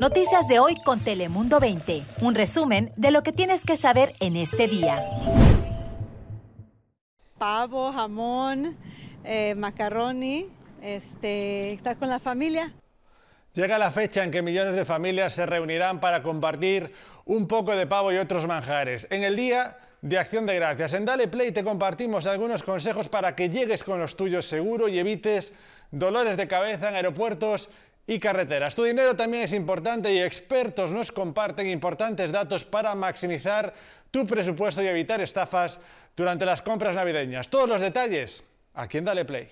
Noticias de hoy con Telemundo 20. Un resumen de lo que tienes que saber en este día. Pavo, jamón, eh, macaroni, este, estar con la familia. Llega la fecha en que millones de familias se reunirán para compartir un poco de pavo y otros manjares. En el día de Acción de Gracias, en Dale Play te compartimos algunos consejos para que llegues con los tuyos seguro y evites dolores de cabeza en aeropuertos y carreteras. Tu dinero también es importante y expertos nos comparten importantes datos para maximizar tu presupuesto y evitar estafas durante las compras navideñas. Todos los detalles aquí en Dale Play.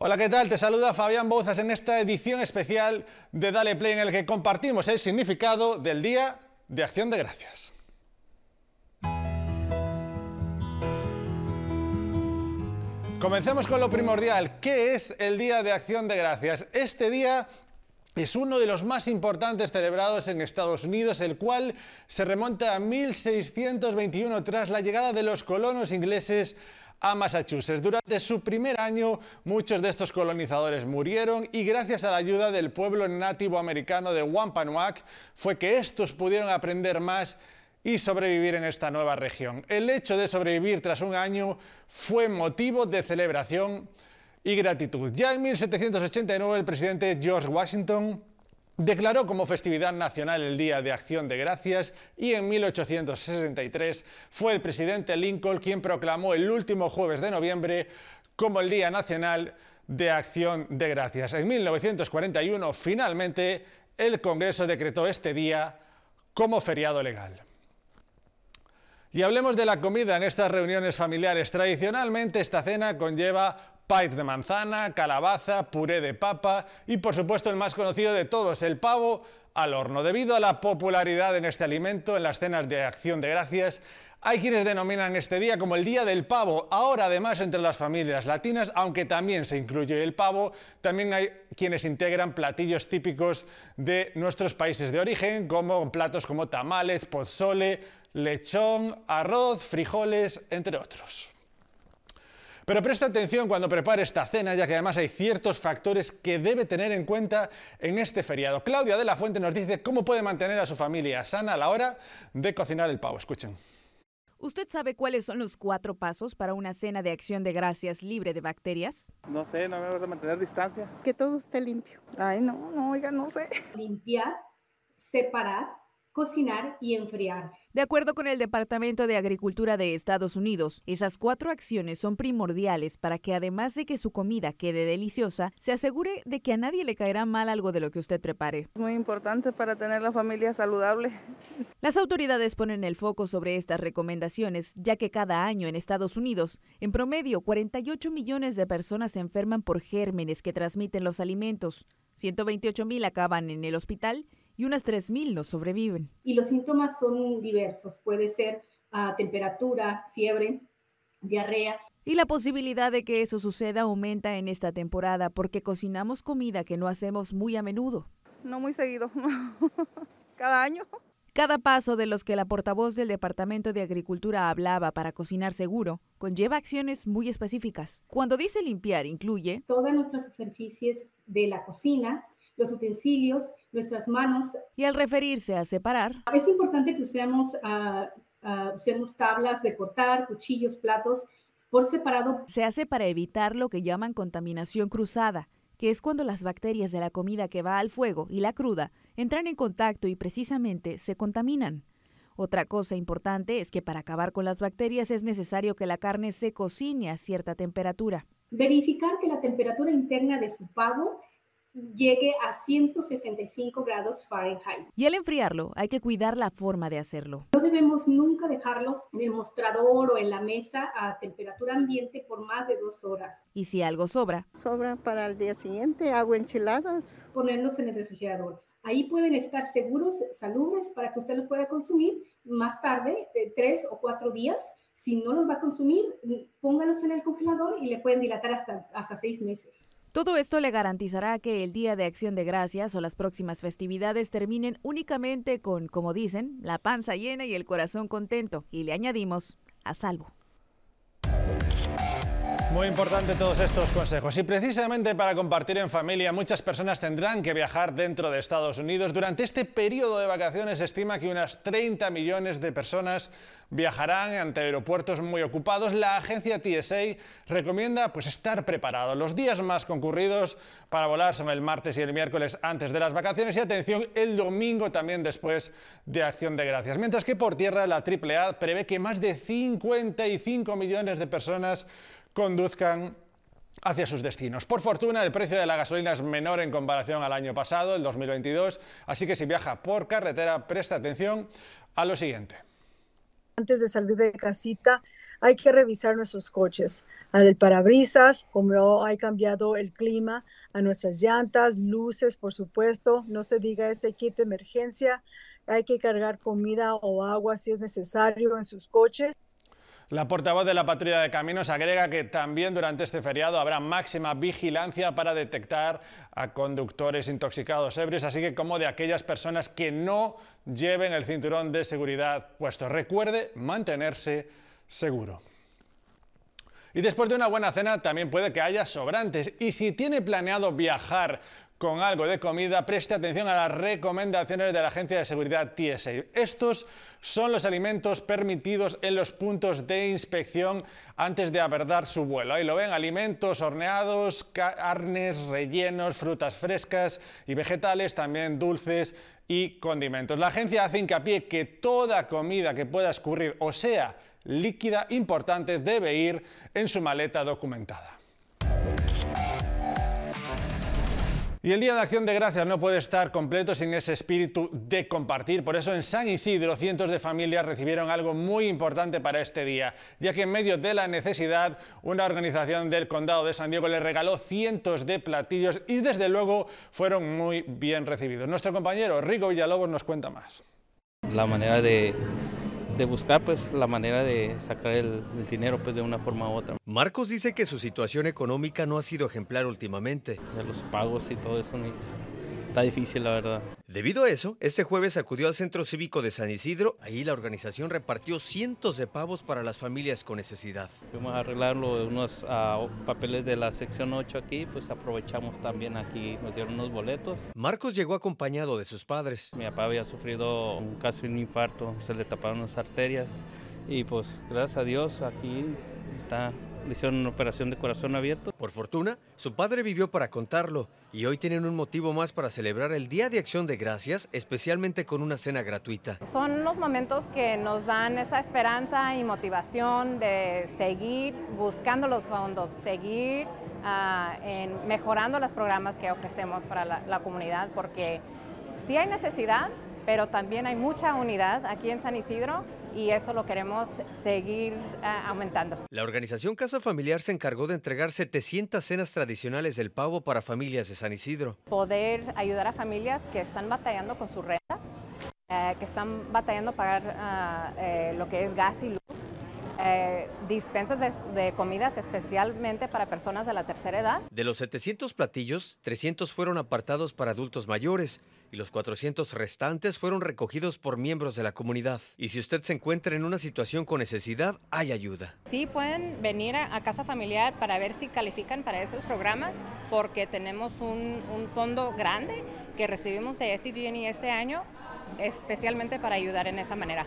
Hola, ¿qué tal? Te saluda Fabián Bouzas en esta edición especial de Dale Play en el que compartimos el significado del Día de Acción de Gracias. Comencemos con lo primordial. ¿Qué es el Día de Acción de Gracias? Este día es uno de los más importantes celebrados en Estados Unidos, el cual se remonta a 1621 tras la llegada de los colonos ingleses a Massachusetts. Durante su primer año, muchos de estos colonizadores murieron y gracias a la ayuda del pueblo nativo americano de Wampanoag fue que estos pudieron aprender más y sobrevivir en esta nueva región. El hecho de sobrevivir tras un año fue motivo de celebración y gratitud. Ya en 1789 el presidente George Washington declaró como festividad nacional el Día de Acción de Gracias y en 1863 fue el presidente Lincoln quien proclamó el último jueves de noviembre como el Día Nacional de Acción de Gracias. En 1941 finalmente el Congreso decretó este día como feriado legal. Y hablemos de la comida en estas reuniones familiares. Tradicionalmente esta cena conlleva pies de manzana, calabaza, puré de papa y por supuesto el más conocido de todos, el pavo al horno. Debido a la popularidad en este alimento en las cenas de acción de gracias, hay quienes denominan este día como el Día del Pavo. Ahora, además, entre las familias latinas, aunque también se incluye el pavo, también hay quienes integran platillos típicos de nuestros países de origen, como platos como tamales, pozole, lechón, arroz, frijoles, entre otros. Pero presta atención cuando prepare esta cena, ya que además hay ciertos factores que debe tener en cuenta en este feriado. Claudia de la Fuente nos dice cómo puede mantener a su familia sana a la hora de cocinar el pavo. Escuchen. ¿Usted sabe cuáles son los cuatro pasos para una cena de acción de gracias libre de bacterias? No sé, no me voy a mantener distancia. Que todo esté limpio. Ay, no, no, oiga, no sé. Limpiar, separar, cocinar y enfriar. De acuerdo con el Departamento de Agricultura de Estados Unidos, esas cuatro acciones son primordiales para que además de que su comida quede deliciosa, se asegure de que a nadie le caerá mal algo de lo que usted prepare. Muy importante para tener la familia saludable. Las autoridades ponen el foco sobre estas recomendaciones, ya que cada año en Estados Unidos, en promedio, 48 millones de personas se enferman por gérmenes que transmiten los alimentos. 128 mil acaban en el hospital y unas 3.000 no sobreviven. Y los síntomas son diversos. Puede ser uh, temperatura, fiebre, diarrea. Y la posibilidad de que eso suceda aumenta en esta temporada porque cocinamos comida que no hacemos muy a menudo. No muy seguido, cada año. Cada paso de los que la portavoz del Departamento de Agricultura hablaba para cocinar seguro conlleva acciones muy específicas. Cuando dice limpiar, incluye todas nuestras superficies de la cocina, los utensilios, nuestras manos. Y al referirse a separar. Es importante que usemos, uh, uh, usemos tablas de cortar, cuchillos, platos por separado. Se hace para evitar lo que llaman contaminación cruzada, que es cuando las bacterias de la comida que va al fuego y la cruda entran en contacto y precisamente se contaminan. Otra cosa importante es que para acabar con las bacterias es necesario que la carne se cocine a cierta temperatura. Verificar que la temperatura interna de su pavo llegue a 165 grados Fahrenheit. Y al enfriarlo, hay que cuidar la forma de hacerlo. No debemos nunca dejarlos en el mostrador o en la mesa a temperatura ambiente por más de dos horas. Y si algo sobra. Sobra para el día siguiente, agua enchiladas. Ponerlos en el refrigerador. Ahí pueden estar seguros, salubres, para que usted los pueda consumir más tarde, de tres o cuatro días. Si no los va a consumir, póngalos en el congelador y le pueden dilatar hasta, hasta seis meses. Todo esto le garantizará que el Día de Acción de Gracias o las próximas festividades terminen únicamente con, como dicen, la panza llena y el corazón contento. Y le añadimos, a salvo. Muy importante todos estos consejos y precisamente para compartir en familia muchas personas tendrán que viajar dentro de Estados Unidos. Durante este periodo de vacaciones se estima que unas 30 millones de personas viajarán ante aeropuertos muy ocupados. La agencia TSA recomienda pues estar preparado. Los días más concurridos para volar son el martes y el miércoles antes de las vacaciones y atención el domingo también después de Acción de Gracias. Mientras que por tierra la AAA prevé que más de 55 millones de personas conduzcan hacia sus destinos. Por fortuna, el precio de la gasolina es menor en comparación al año pasado, el 2022, así que si viaja por carretera, presta atención a lo siguiente. Antes de salir de casita, hay que revisar nuestros coches, al parabrisas, como ha cambiado el clima, a nuestras llantas, luces, por supuesto, no se diga ese kit de emergencia, hay que cargar comida o agua si es necesario en sus coches. La portavoz de la patrulla de caminos agrega que también durante este feriado habrá máxima vigilancia para detectar a conductores intoxicados ebrios, así que como de aquellas personas que no lleven el cinturón de seguridad puesto. Recuerde mantenerse seguro. Y después de una buena cena también puede que haya sobrantes. Y si tiene planeado viajar con algo de comida, preste atención a las recomendaciones de la Agencia de Seguridad TSA. Estos son los alimentos permitidos en los puntos de inspección antes de abordar su vuelo. Ahí lo ven, alimentos horneados, carnes, rellenos, frutas frescas y vegetales, también dulces y condimentos. La agencia hace hincapié que toda comida que pueda escurrir o sea líquida importante debe ir en su maleta documentada. Y el Día de Acción de Gracias no puede estar completo sin ese espíritu de compartir. Por eso en San Isidro cientos de familias recibieron algo muy importante para este día, ya que en medio de la necesidad una organización del condado de San Diego les regaló cientos de platillos y desde luego fueron muy bien recibidos. Nuestro compañero Rico Villalobos nos cuenta más. La manera de de buscar pues la manera de sacar el, dinero pues de una forma u otra. Marcos dice que su situación económica no ha sido ejemplar últimamente. De los pagos y todo eso está difícil la verdad. Debido a eso, este jueves acudió al Centro Cívico de San Isidro. Ahí la organización repartió cientos de pavos para las familias con necesidad. Fuimos a arreglar unos ah, papeles de la sección 8 aquí, pues aprovechamos también aquí, nos dieron unos boletos. Marcos llegó acompañado de sus padres. Mi papá había sufrido un casi un infarto, se le taparon las arterias y pues gracias a Dios aquí está le hicieron una operación de corazón abierto. Por fortuna, su padre vivió para contarlo y hoy tienen un motivo más para celebrar el Día de Acción de Gracias, especialmente con una cena gratuita. Son los momentos que nos dan esa esperanza y motivación de seguir buscando los fondos, seguir ah, en mejorando los programas que ofrecemos para la, la comunidad, porque sí hay necesidad, pero también hay mucha unidad aquí en San Isidro y eso lo queremos seguir eh, aumentando. La organización Casa Familiar se encargó de entregar 700 cenas tradicionales del pavo para familias de San Isidro. Poder ayudar a familias que están batallando con su renta, eh, que están batallando pagar ah, eh, lo que es gas y luz. dispensas de, de, comidas especialmente para personas de la tercera edad. De los 700 platillos, 300 fueron apartados para adultos mayores y los 400 restantes fueron recogidos por miembros de la comunidad. Y si usted se encuentra en una situación con necesidad, hay ayuda. Sí, pueden venir a, Casa Familiar para ver si califican para esos programas, porque tenemos un, un fondo grande que recibimos de SDG&E este año, especialmente para ayudar en esa manera.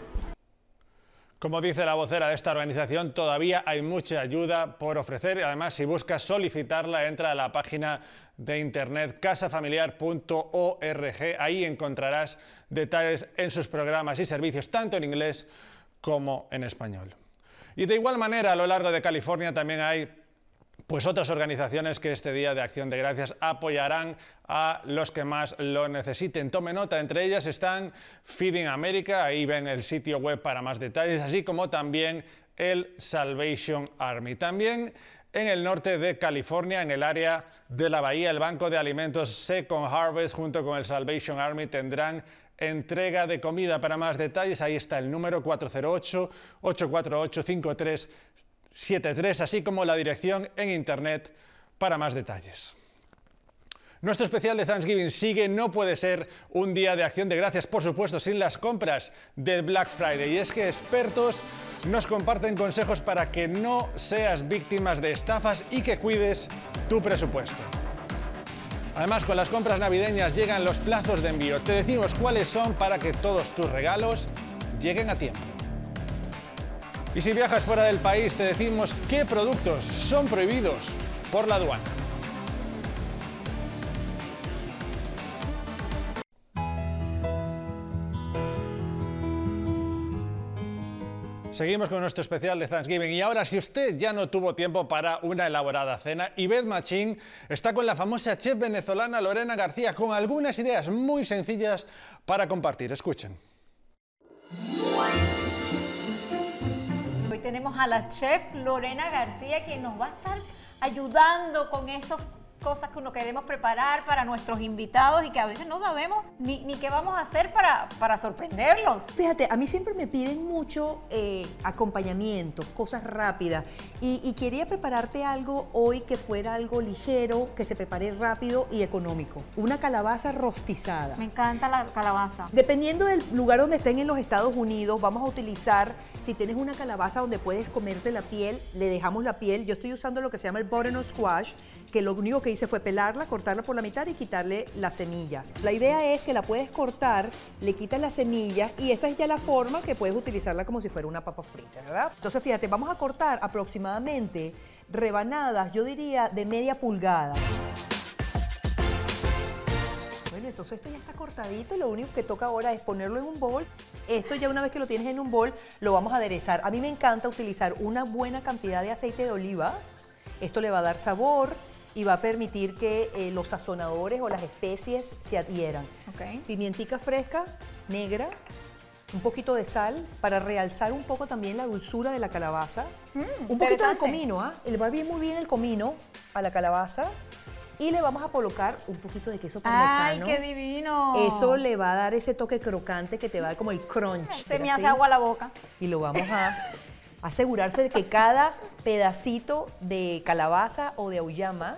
Como dice la vocera de esta organización, todavía hay mucha ayuda por ofrecer además si buscas solicitarla entra a la página de internet casafamiliar.org. Ahí encontrarás detalles en sus programas y servicios tanto en inglés como en español. Y de igual manera a lo largo de California también hay pues otras organizaciones que este Día de Acción de Gracias apoyarán a los que más lo necesiten. Tome nota, entre ellas están Feeding America, ahí ven el sitio web para más detalles, así como también el Salvation Army. También en el norte de California, en el área de la bahía, el Banco de Alimentos Second Harvest junto con el Salvation Army tendrán entrega de comida. Para más detalles, ahí está el número 408-848-53 73, así como la dirección en internet para más detalles. Nuestro especial de Thanksgiving sigue, no puede ser un día de acción de gracias, por supuesto, sin las compras del Black Friday. Y es que expertos nos comparten consejos para que no seas víctimas de estafas y que cuides tu presupuesto. Además, con las compras navideñas llegan los plazos de envío. Te decimos cuáles son para que todos tus regalos lleguen a tiempo. Y si viajas fuera del país, te decimos qué productos son prohibidos por la aduana. Seguimos con nuestro especial de Thanksgiving y ahora si usted ya no tuvo tiempo para una elaborada cena, Ibed Machín está con la famosa chef venezolana Lorena García con algunas ideas muy sencillas para compartir. Escuchen. Tenemos a la chef Lorena García quien nos va a estar ayudando con esos cosas que uno queremos preparar para nuestros invitados y que a veces no sabemos ni, ni qué vamos a hacer para, para sorprenderlos. Fíjate, a mí siempre me piden mucho eh, acompañamiento, cosas rápidas. Y, y quería prepararte algo hoy que fuera algo ligero, que se prepare rápido y económico. Una calabaza rostizada. Me encanta la calabaza. Dependiendo del lugar donde estén en los Estados Unidos, vamos a utilizar, si tienes una calabaza donde puedes comerte la piel, le dejamos la piel. Yo estoy usando lo que se llama el butternut squash, que lo único que hice fue pelarla, cortarla por la mitad y quitarle las semillas. La idea es que la puedes cortar, le quitas las semillas y esta es ya la forma que puedes utilizarla como si fuera una papa frita, ¿verdad? Entonces fíjate, vamos a cortar aproximadamente rebanadas, yo diría de media pulgada. Entonces esto ya está cortadito, lo único que toca ahora es ponerlo en un bol. Esto ya una vez que lo tienes en un bol, lo vamos a aderezar. A mí me encanta utilizar una buena cantidad de aceite de oliva. Esto le va a dar sabor y va a permitir que eh, los sazonadores o las especies se adhieran. Ok. Pimientica fresca, negra, un poquito de sal para realzar un poco también la dulzura de la calabaza. un poquito de comino, ¿ah? Le va bien muy bien el comino a la calabaza. Y le vamos a colocar un poquito de queso ¡Ay, parmesano. qué divino! Eso le va a dar ese toque crocante que te va a dar como el crunch. Se me hace Sí. agua la boca. Y lo vamos a asegurarse de que cada pedacito de calabaza o de auyama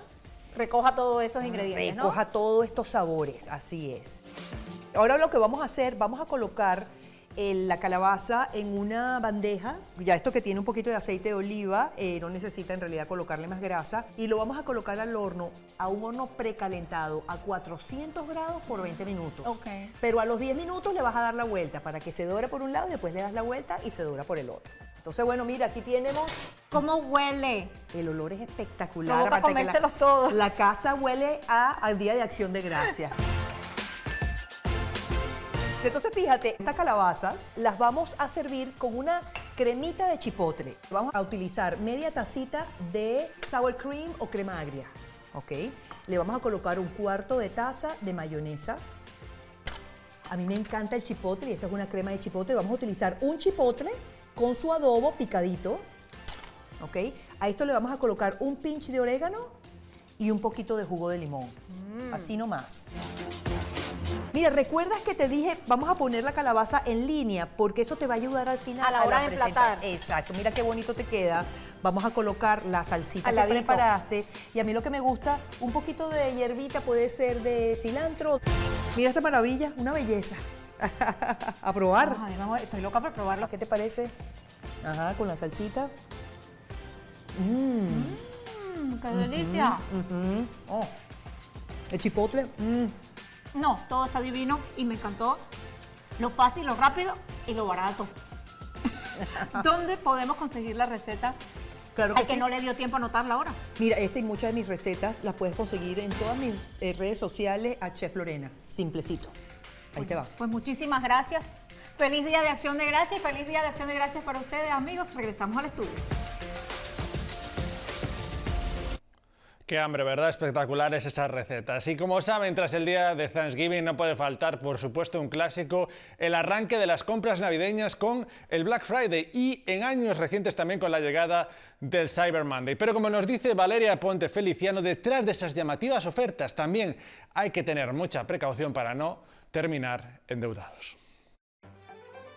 Recoja todos esos ingredientes, ¿no? recoja todos estos sabores, así es. Ahora lo que vamos a hacer, vamos a colocar la calabaza en una bandeja, ya esto que tiene un poquito de aceite de oliva, eh, no necesita en realidad colocarle más grasa, y lo vamos a colocar al horno, a un horno precalentado, a 400 grados por 20 minutos. Ok. Pero a los 10 minutos le vas a dar la vuelta para que se dore por un lado y después le das la vuelta y se dora por el otro. Entonces, bueno, mira, aquí tenemos... ¿Cómo huele? El olor es espectacular. Aparte que la- comérselos todos. La casa huele a, al Día de Acción de Gracias. Entonces, fíjate, estas calabazas las vamos a servir con una cremita de chipotle. Vamos a utilizar media tacita de sour cream o crema agria, ¿ok? Le vamos a colocar un cuarto de taza de mayonesa. A mí me encanta el chipotle y esta es una crema de chipotle. Vamos a utilizar un chipotle con su adobo picadito, ¿ok? A esto le vamos a colocar un pinch de orégano y un poquito de jugo de limón. Mm. Así nomás. Mira, ¿recuerdas que te dije, vamos a poner la calabaza en línea? Porque eso te va a ayudar al final A la hora de presenta- emplatar. Exacto, mira qué bonito te queda. Vamos a colocar la salsita Al que ladito. preparaste. Y a mí lo que me gusta, un poquito de hierbita, puede ser de cilantro. Mira esta maravilla, una belleza. a probar. Ay, vamos, estoy loca por probarlo. ¿Qué te parece? Ajá, con la salsita. Mmm. Mm, ¡Qué delicia! Ujú. Oh. El chipotle. mm. No, todo está divino y me encantó lo fácil, lo rápido y lo barato. ¿Dónde podemos conseguir la receta? Claro que Al que sí. no le dio tiempo a anotarla ahora. Mira, esta y muchas de mis recetas las puedes conseguir en todas mis eh, redes sociales a Chef Lorena. Simplecito. Ahí te va. Pues muchísimas gracias. Feliz Día de Acción de Gracias y feliz Día de Acción de Gracias para ustedes, amigos. Regresamos al estudio. Qué hambre, ¿verdad? Espectaculares esas recetas. Y como saben, tras el día de Thanksgiving no puede faltar, por supuesto, un clásico, el arranque de las compras navideñas con el Black Friday y en años recientes también con la llegada del Cyber Monday. Pero como nos dice Valeria Ponte Feliciano, detrás de esas llamativas ofertas también hay que tener mucha precaución para no terminar endeudados.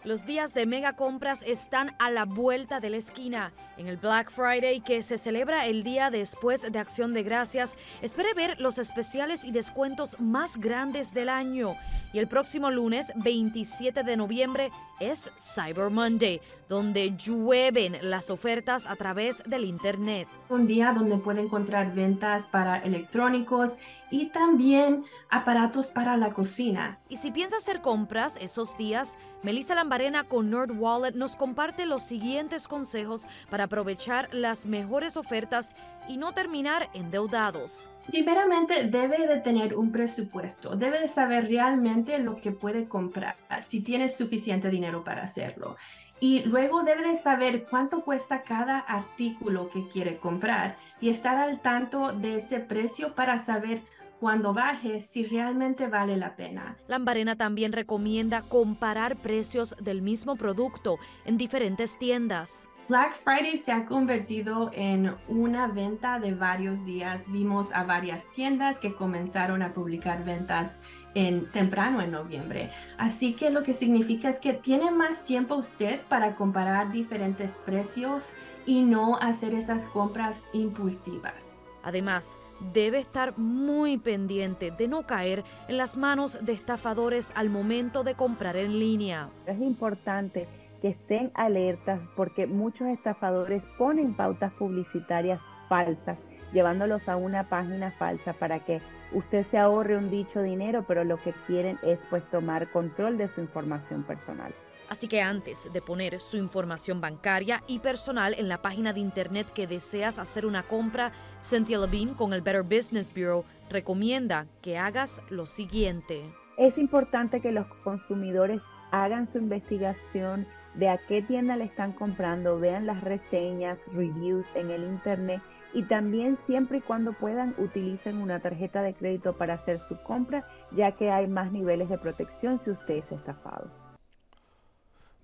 Los días de mega compras están a la vuelta de la esquina. En el Black Friday, que se celebra el día después de Acción de Gracias, espere ver los especiales y descuentos más grandes del año. Y el próximo lunes, 27 de noviembre, es Cyber Monday, donde llueven las ofertas a través del Internet. Un día donde puede encontrar ventas para electrónicos y también aparatos para la cocina. Y si piensa hacer compras esos días, Melissa Lambarena con Nerd Wallet nos comparte los siguientes consejos para aprovechar las mejores ofertas y no terminar endeudados. Primeramente, debe de tener un presupuesto, debe de saber realmente lo que puede comprar, si tiene suficiente dinero para hacerlo. Y luego debe de saber cuánto cuesta cada artículo que quiere comprar y estar al tanto de ese precio para saber cuando baje si realmente vale la pena. Lambarena también recomienda comparar precios del mismo producto en diferentes tiendas. Black Friday se ha convertido en una venta de varios días. Vimos a varias tiendas que comenzaron a publicar ventas en temprano en noviembre. Así que lo que significa es que tiene más tiempo usted para comparar diferentes precios y no hacer esas compras impulsivas. Además, debe estar muy pendiente de no caer en las manos de estafadores al momento de comprar en línea. Es importante que estén alertas porque muchos estafadores ponen pautas publicitarias falsas, llevándolos a una página falsa para que usted se ahorre un dicho dinero, pero lo que quieren es pues tomar control de su información personal. Así que antes de poner su información bancaria y personal en la página de internet que deseas hacer una compra, Cynthia Levine con el Better Business Bureau recomienda que hagas lo siguiente. Es importante que los consumidores hagan su investigación de a qué tienda le están comprando, vean las reseñas, reviews en el internet y también siempre y cuando puedan utilicen una tarjeta de crédito para hacer su compra, ya que hay más niveles de protección si usted es estafado.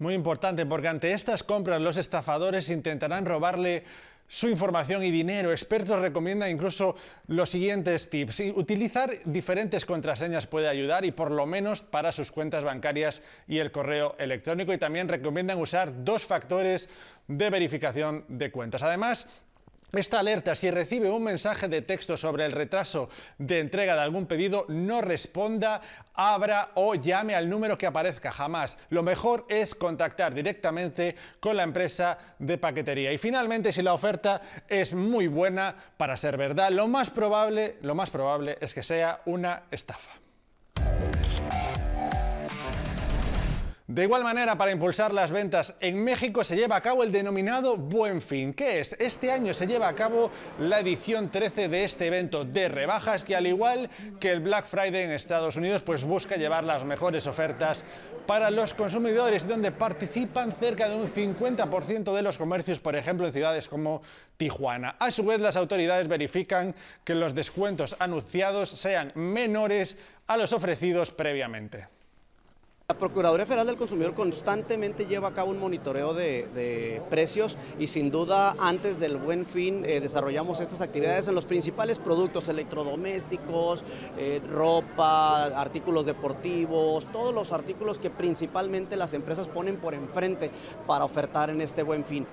Muy importante, porque ante estas compras los estafadores intentarán robarle su información y dinero. Expertos recomiendan incluso los siguientes tips. Utilizar diferentes contraseñas puede ayudar y por lo menos para sus cuentas bancarias y el correo electrónico. Y también recomiendan usar dos factores de verificación de cuentas. Además, esta alerta, si recibe un mensaje de texto sobre el retraso de entrega de algún pedido, no responda, abra o llame al número que aparezca jamás. Lo mejor es contactar directamente con la empresa de paquetería. Y finalmente, si la oferta es muy buena para ser verdad, lo más probable, lo más probable es que sea una estafa. De igual manera, para impulsar las ventas en México se lleva a cabo el denominado Buen Fin. ¿Qué es? Este año se lleva a cabo la edición 13 de este evento de rebajas que al igual que el Black Friday en Estados Unidos, pues busca llevar las mejores ofertas para los consumidores, donde participan cerca de un 50% de los comercios, por ejemplo, en ciudades como Tijuana. A su vez, las autoridades verifican que los descuentos anunciados sean menores a los ofrecidos previamente. La Procuraduría Federal del Consumidor constantemente lleva a cabo un monitoreo de, precios y sin duda antes del buen fin eh, desarrollamos estas actividades en los principales productos electrodomésticos, eh, ropa, artículos deportivos, todos los artículos que principalmente las empresas ponen por enfrente para ofertar en este buen fin.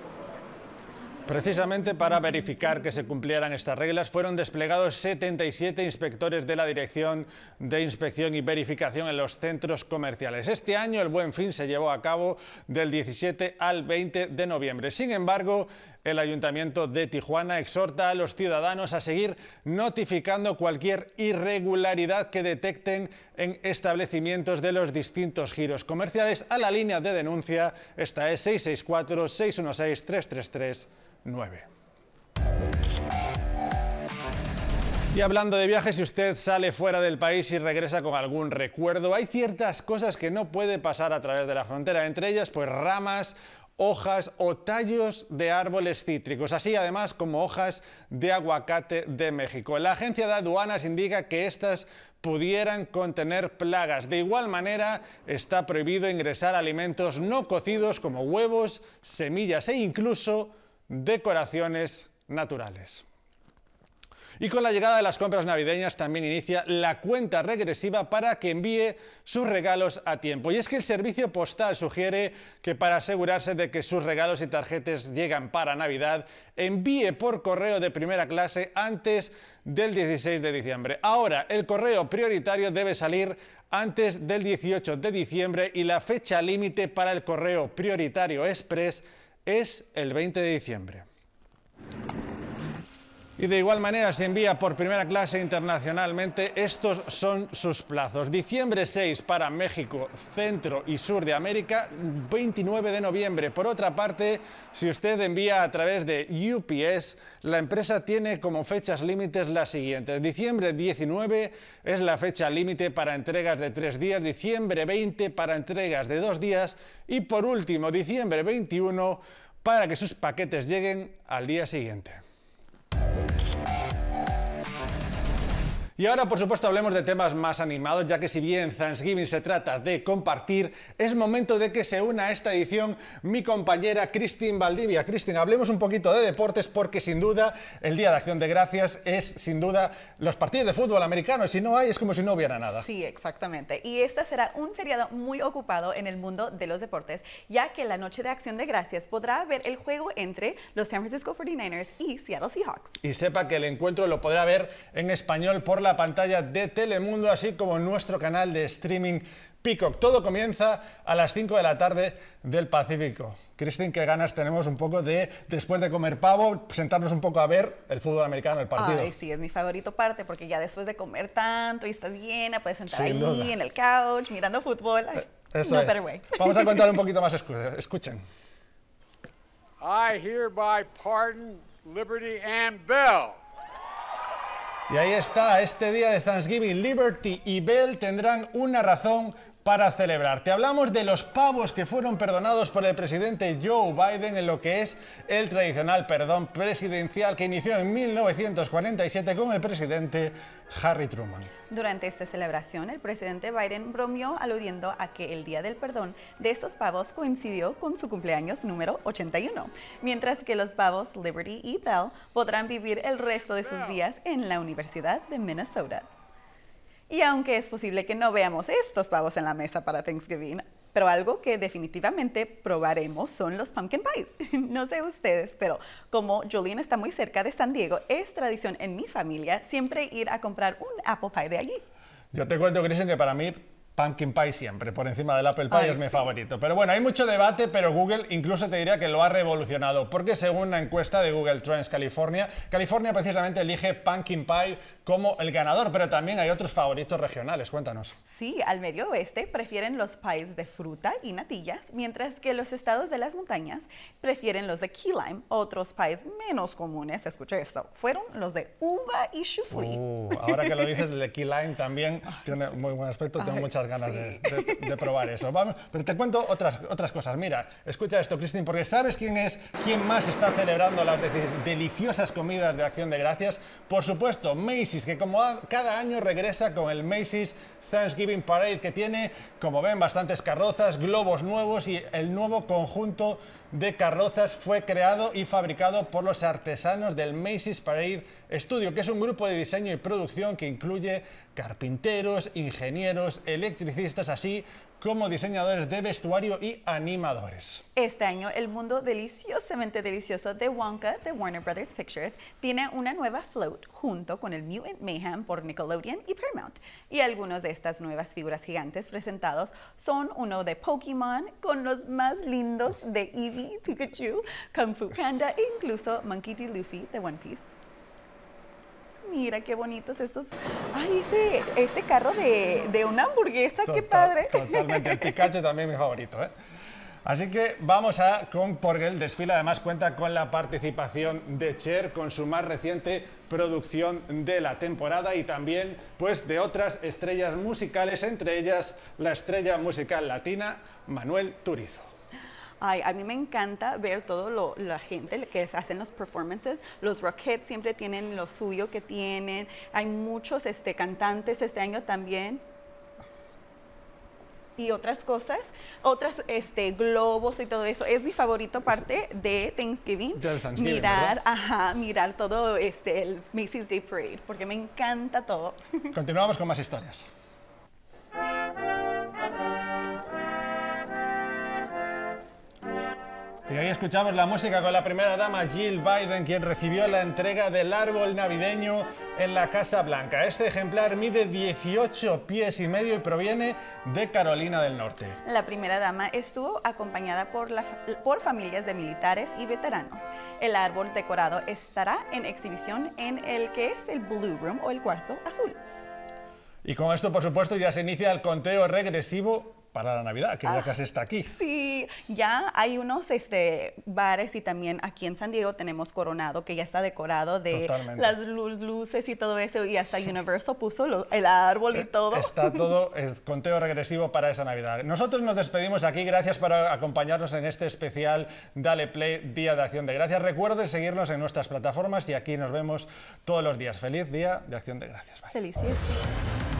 Precisamente para verificar que se cumplieran estas reglas fueron desplegados 77 inspectores de la Dirección de Inspección y Verificación en los centros comerciales. Este año el Buen Fin se llevó a cabo del 17 al 20 de noviembre. Sin embargo, el Ayuntamiento de Tijuana exhorta a los ciudadanos a seguir notificando cualquier irregularidad que detecten en establecimientos de los distintos giros comerciales a la línea de denuncia. Esta es 664 616 333 9. Y hablando de viajes, si usted sale fuera del país y regresa con algún recuerdo, hay ciertas cosas que no puede pasar a través de la frontera, entre ellas pues ramas, hojas o tallos de árboles cítricos, así además como hojas de aguacate de México. La agencia de aduanas indica que estas pudieran contener plagas. De igual manera, está prohibido ingresar alimentos no cocidos como huevos, semillas e incluso decoraciones naturales. Y con la llegada de las compras navideñas también inicia la cuenta regresiva para que envíe sus regalos a tiempo. Y es que el servicio postal sugiere que para asegurarse de que sus regalos y tarjetas llegan para Navidad, envíe por correo de primera clase antes del 16 de diciembre. Ahora, el correo prioritario debe salir antes del 18 de diciembre y la fecha límite para el correo prioritario express es el 20 de diciembre. Y de igual manera se envía por primera clase internacionalmente. Estos son sus plazos. Diciembre 6 para México, Centro y Sur de América, 29 de noviembre. Por otra parte, si usted envía a través de UPS, la empresa tiene como fechas límites las siguientes. Diciembre 19 es la fecha límite para entregas de tres días, diciembre 20 para entregas de dos días y por último, diciembre 21 para que sus paquetes lleguen al día siguiente. Bye. Y ahora, por supuesto, hablemos de temas más animados, ya que si bien Thanksgiving se trata de compartir, es momento de que se una a esta edición mi compañera Cristin Valdivia. Cristin, hablemos un poquito de deportes porque sin duda el Día de Acción de Gracias es sin duda los partidos de fútbol americano. Si no hay, es como si no hubiera nada. Sí, exactamente. Y este será un feriado muy ocupado en el mundo de los deportes, ya que la noche de Acción de Gracias podrá ver el juego entre los San Francisco 49ers y Seattle Seahawks. Y sepa que el encuentro lo podrá ver en español por la pantalla de Telemundo, así como en nuestro canal de streaming Peacock. Todo comienza a las 5 de la tarde del Pacífico. Cristin, qué ganas tenemos un poco de, después de comer pavo, sentarnos un poco a ver el fútbol americano, el partido. Ay, sí, es mi favorito parte, porque ya después de comer tanto y estás llena, puedes sentar ahí en el couch mirando fútbol. Ay, Eso no es. way. Vamos a contar un poquito más, escu- escuchen. I hereby pardon Liberty and Bell. Y ahí está, este día de Thanksgiving, Liberty y Bell tendrán una razón para celebrar. Te hablamos de los pavos que fueron perdonados por el presidente Joe Biden en lo que es el tradicional perdón presidencial que inició en 1947 con el presidente Harry Truman. Durante esta celebración, el presidente Biden bromeó aludiendo a que el Día del Perdón de estos pavos coincidió con su cumpleaños número 81, mientras que los pavos Liberty y Bell podrán vivir el resto de sus días en la Universidad de Minnesota. Y aunque es posible que no veamos estos pavos en la mesa para Thanksgiving, pero algo que definitivamente probaremos son los pumpkin pies. No sé ustedes, pero como Julian está muy cerca de San Diego, es tradición en mi familia siempre ir a comprar un apple pie de allí. Yo te cuento, Kristen, que para mí pumpkin pie siempre, por encima del apple pie Ay, es mi sí. favorito. Pero bueno, hay mucho debate, pero Google incluso te diría que lo ha revolucionado, porque según una encuesta de Google Trends California, California precisamente elige pumpkin pie como el ganador, pero también hay otros favoritos regionales. Cuéntanos. Sí, al medio oeste prefieren los pies de fruta y natillas, mientras que los estados de las montañas prefieren los de key lime. Otros pies menos comunes, escucha esto, fueron los de uva y chouflé. Uh, ahora que lo dices, el de Key Lime también tiene muy buen aspecto, tengo muchas ganas de, de- de probar eso. Vamos, pero te cuento otras, otras cosas. Mira, escucha esto, Cristín, porque ¿sabes quién es, quién más está celebrando las de- deliciosas comidas de Acción de Gracias? Por supuesto, Macy's, que como cada año regresa con el Macy's Thanksgiving Parade, que tiene, como ven, bastantes carrozas, globos nuevos y el nuevo conjunto de carrozas fue creado y fabricado por los artesanos del Macy's Parade Studio, que es un grupo de diseño y producción que incluye carpinteros, ingenieros, electricistas, así como diseñadores de vestuario y animadores. Este año, el mundo deliciosamente delicioso de Wonka de Warner Brothers Pictures tiene una nueva float junto con el Mutant Mayhem por Nickelodeon y Paramount. Y algunas de estas nuevas figuras gigantes presentados son uno de Pokémon con los más lindos de Eevee, Pikachu, Kung Fu Panda e incluso Monkey D. Luffy de One Piece. Mira qué bonitos estos. Ay, ese, este carro de, de una hamburguesa, qué padre. Totalmente, el Pikachu también mi favorito. ¿eh? Así que vamos a con porque el desfile además cuenta con la participación de Cher con su más reciente producción de la temporada y también pues de otras estrellas musicales, entre ellas la estrella musical latina Manuel Turizo. Ay, a mí me encanta ver todo lo, la gente que hacen los performances. Los Rockettes siempre tienen lo suyo que tienen. Hay muchos este, cantantes este año también. y otras cosas, otras este, globos y todo eso. Es mi favorito parte de Thanksgiving. Thanksgiving, mirar, ¿verdad? ajá, mirar todo este, el Macy's Day Parade, porque me encanta todo. Continuamos con más historias. Y ahí escuchamos la música con la primera dama Jill Biden, quien recibió la entrega del árbol navideño en la Casa Blanca. Este ejemplar mide 18 pies y medio y proviene de Carolina del Norte. La primera dama estuvo acompañada por, la, por familias de militares y veteranos. El árbol decorado estará en exhibición en el que es el Blue Room o el cuarto azul. Y con esto, por supuesto, ya se inicia el conteo regresivo para la Navidad, que ya Ah, casi está aquí. Sí, ya hay unos este, bares y también aquí en San Diego tenemos Coronado que ya está decorado de Totalmente. las luz- luces y todo eso y hasta Universal puso lo- el árbol y todo. Está todo el conteo regresivo para esa Navidad. Nosotros nos despedimos aquí. Gracias por acompañarnos en este especial Dale Play Día de Acción de Gracias. Recuerden seguirnos en nuestras plataformas y aquí nos vemos todos los días. Feliz Día de Acción de Gracias. Bye. Feliz fiesta.